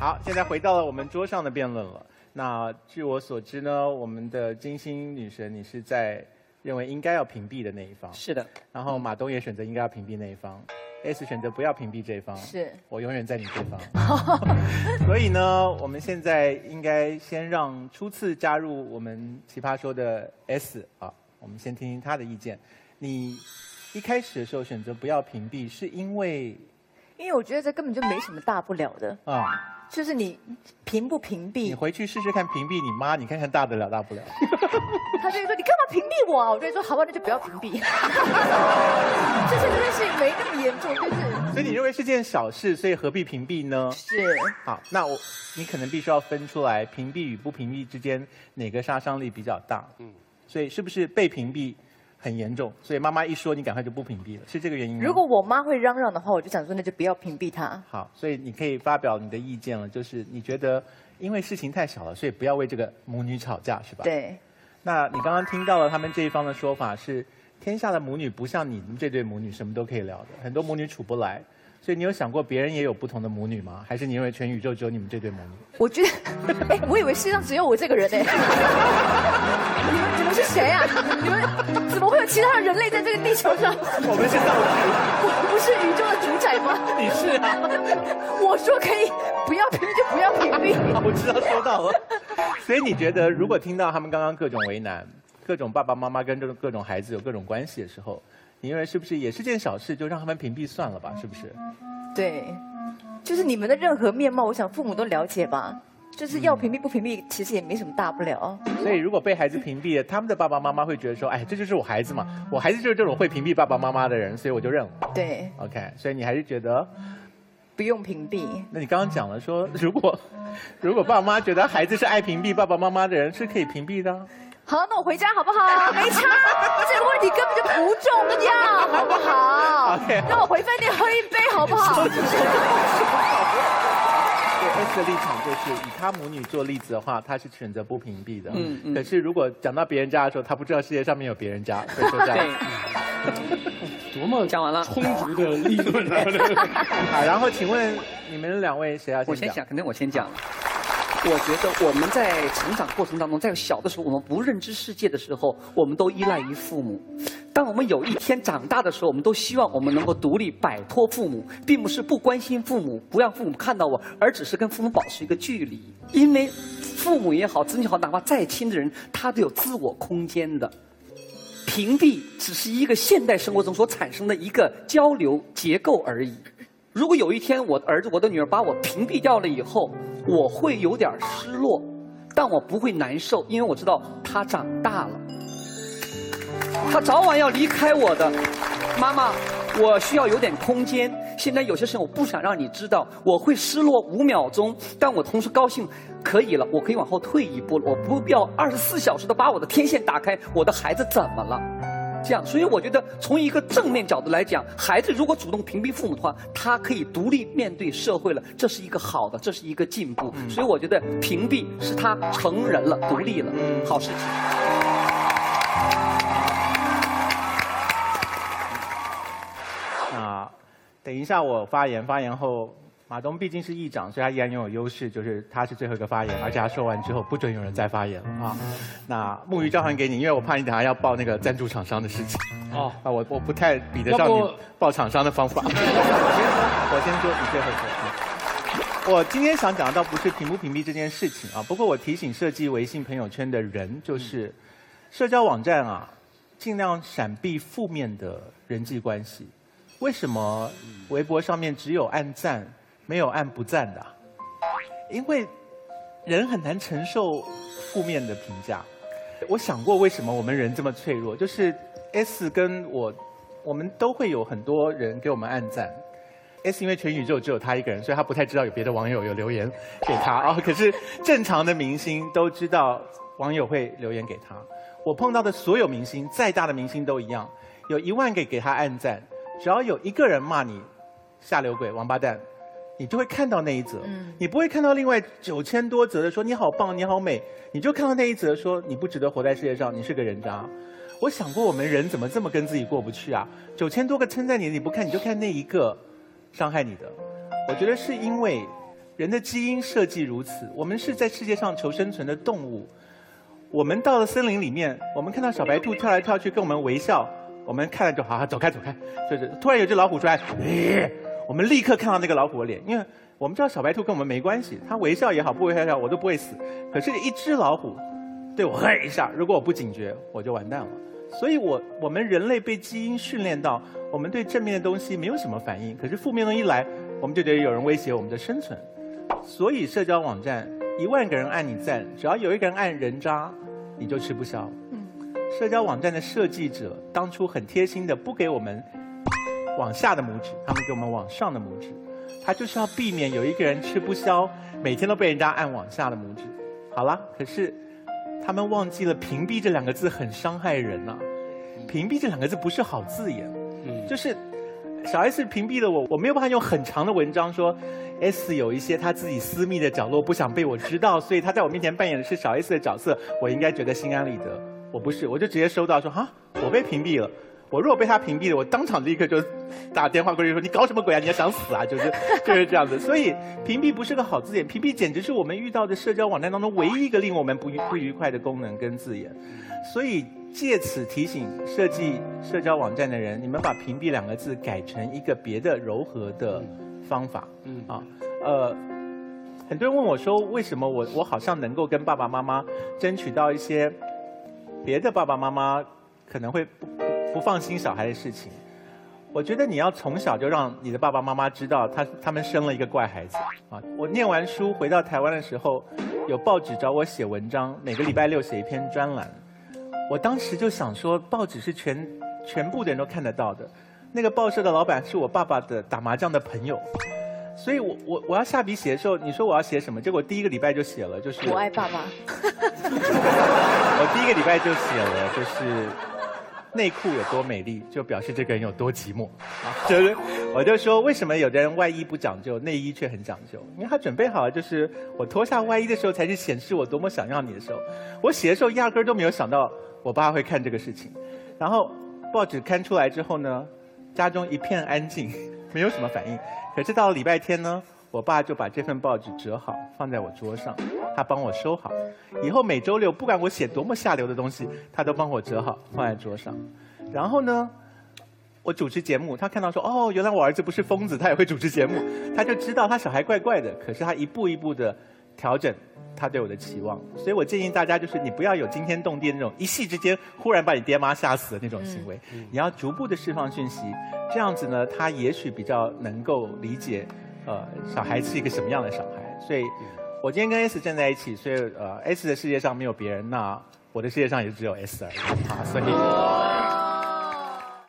好，现在回到了我们桌上的辩论了。那据我所知呢，我们的金星女神，你是在认为应该要屏蔽的那一方。是的。然后马东也选择应该要屏蔽那一方，S 选择不要屏蔽这一方。是。我永远在你这方。所以呢，我们现在应该先让初次加入我们奇葩说的 S 啊，我们先听听他的意见。你一开始的时候选择不要屏蔽，是因为？因为我觉得这根本就没什么大不了的啊。就是你屏不屏蔽？你回去试试看屏蔽你妈，你看看大得了大不了。他就会说：“你干嘛屏蔽我？”啊？我就说：“好吧，那就不要屏蔽。”就是这件事情没那么严重，就是。所以你认为是件小事，所以何必屏蔽呢？是。好，那我你可能必须要分出来，屏蔽与不屏蔽之间哪个杀伤力比较大？嗯。所以是不是被屏蔽？很严重，所以妈妈一说，你赶快就不屏蔽了，是这个原因吗？如果我妈会嚷嚷的话，我就想说，那就不要屏蔽她。好，所以你可以发表你的意见了，就是你觉得因为事情太小了，所以不要为这个母女吵架，是吧？对。那你刚刚听到了他们这一方的说法是，天下的母女不像你们这对母女什么都可以聊的，很多母女处不来。所以你有想过别人也有不同的母女吗？还是你认为全宇宙只有你们这对母女？我觉得，哎，我以为世界上只有我这个人哎。你们你们是谁啊？你们怎么会有其他的人类在这个地球上？我们是道具。我不是宇宙的主宰吗？你是啊。我说可以不要屏蔽就不要屏蔽。我知道收到了。所以你觉得，如果听到他们刚刚各种为难，各种爸爸妈妈跟这种各种孩子有各种关系的时候？你认为是不是也是件小事，就让他们屏蔽算了吧？是不是？对，就是你们的任何面貌，我想父母都了解吧。就是要屏蔽不屏蔽，其实也没什么大不了。所以如果被孩子屏蔽了，他们的爸爸妈妈会觉得说：“哎，这就是我孩子嘛，我孩子就是这种会屏蔽爸爸妈妈的人，所以我就认了。”对。OK，所以你还是觉得不用屏蔽？那你刚刚讲了说，如果如果爸妈觉得孩子是爱屏蔽爸爸妈妈的人，是可以屏蔽的。好，那我回家好不好？没差，这个问题根本就不重要，好不好？让我回饭店喝一杯好不好？对 S 的立场就是以他母女做例子的话，他是选择不屏蔽的。嗯嗯。可是如果讲到别人家的时候，他不知道世界上面有别人家，所以说这样。多么讲完了充足的立论啊！好，然后请问你们两位谁要先讲？我先讲，肯定我先讲。我觉得我们在成长过程当中，在小的时候，我们不认知世界的时候，我们都依赖于父母。当我们有一天长大的时候，我们都希望我们能够独立摆脱父母，并不是不关心父母，不让父母看到我，而只是跟父母保持一个距离。因为父母也好，子女也好，哪怕再亲的人，他都有自我空间的。屏蔽只是一个现代生活中所产生的一个交流结构而已。如果有一天我的儿子、我的女儿把我屏蔽掉了以后，我会有点失落，但我不会难受，因为我知道他长大了，他早晚要离开我的。妈妈，我需要有点空间。现在有些事情我不想让你知道，我会失落五秒钟，但我同时高兴。可以了，我可以往后退一步了，我不必要二十四小时的把我的天线打开。我的孩子怎么了？这样，所以我觉得从一个正面角度来讲，孩子如果主动屏蔽父母的话，他可以独立面对社会了，这是一个好的，这是一个进步。所以我觉得屏蔽是他成人了，独立了，好事情。啊，等一下我发言，发言后。马东毕竟是议长，所以他依然拥有优势，就是他是最后一个发言，而且他说完之后不准有人再发言了啊。那木鱼交还给你，因为我怕你等下要报那个赞助厂商的事情。哦，啊，我我不太比得上你报厂商的方法。我先说，你最后说。我今天想讲的倒不是屏不屏蔽这件事情啊，不过我提醒设计微信朋友圈的人，就是社交网站啊，尽量闪避负面的人际关系。为什么微博上面只有按赞？没有按不赞的，因为人很难承受负面的评价。我想过为什么我们人这么脆弱，就是 S 跟我，我们都会有很多人给我们按赞。S 因为全宇宙只有他一个人，所以他不太知道有别的网友有留言给他啊。可是正常的明星都知道网友会留言给他。我碰到的所有明星，再大的明星都一样，有一万个给他按赞，只要有一个人骂你下流鬼、王八蛋。你就会看到那一则，你不会看到另外九千多则的说你好棒，你好美，你就看到那一则说你不值得活在世界上，你是个人渣。我想过我们人怎么这么跟自己过不去啊？九千多个称赞你你不看，你就看那一个伤害你的。我觉得是因为人的基因设计如此，我们是在世界上求生存的动物。我们到了森林里面，我们看到小白兔跳来跳去跟我们微笑，我们看了就好好走开走开。就是突然有只老虎出来，咦，我们立刻看到那个老虎的脸，因为我们知道小白兔跟我们没关系，它微笑也好，不微笑也好，我都不会死。可是，一只老虎对我嘿一下，如果我不警觉，我就完蛋了。所以我我们人类被基因训练到，我们对正面的东西没有什么反应，可是负面东西一来，我们就觉得有人威胁我们的生存。所以社交网站一万个人按你赞，只要有一个人按人渣，你就吃不消。嗯，社交网站的设计者当初很贴心的不给我们往下的拇指，他们给我们往上的拇指，他就是要避免有一个人吃不消，每天都被人家按往下的拇指。好了，可是。他们忘记了“屏蔽”这两个字很伤害人呐，“屏蔽”这两个字不是好字眼，嗯，就是小 S 屏蔽了我，我没有办法用很长的文章说 S 有一些他自己私密的角落不想被我知道，所以他在我面前扮演的是小 S 的角色，我应该觉得心安理得。我不是，我就直接收到说哈，我被屏蔽了。我如果被他屏蔽了，我当场立刻就打电话过去说：“你搞什么鬼啊？你要想死啊？”就是就是这样子。所以屏蔽不是个好字眼，屏蔽简直是我们遇到的社交网站当中唯一一个令我们不愉不愉快的功能跟字眼。所以借此提醒设计社交网站的人，你们把屏蔽两个字改成一个别的柔和的方法。嗯啊呃，很多人问我说，为什么我我好像能够跟爸爸妈妈争取到一些别的爸爸妈妈可能会不。不放心小孩的事情，我觉得你要从小就让你的爸爸妈妈知道，他他们生了一个怪孩子啊！我念完书回到台湾的时候，有报纸找我写文章，每个礼拜六写一篇专栏。我当时就想说，报纸是全全部的人都看得到的。那个报社的老板是我爸爸的打麻将的朋友，所以我我我要下笔写的时候，你说我要写什么？结果第一个礼拜就写了，就是我爱爸爸。我第一个礼拜就写了，就是。内裤有多美丽，就表示这个人有多寂寞。就是，我就说，为什么有的人外衣不讲究，内衣却很讲究？因为他准备好了，就是我脱下外衣的时候，才是显示我多么想要你的时候。我写的时候，压根儿都没有想到我爸会看这个事情。然后报纸刊出来之后呢，家中一片安静，没有什么反应。可是到了礼拜天呢？我爸就把这份报纸折好，放在我桌上，他帮我收好。以后每周六，不管我写多么下流的东西，他都帮我折好，放在桌上。然后呢，我主持节目，他看到说：“哦，原来我儿子不是疯子，他也会主持节目。”他就知道他小孩怪怪的，可是他一步一步的调整他对我的期望。所以我建议大家，就是你不要有惊天动地那种一夕之间忽然把你爹妈吓死的那种行为，你要逐步的释放讯息，这样子呢，他也许比较能够理解。呃，小孩是一个什么样的小孩？所以，我今天跟 S 站在一起，所以呃，S 的世界上没有别人，那我的世界上也只有 S 而已啊，所以。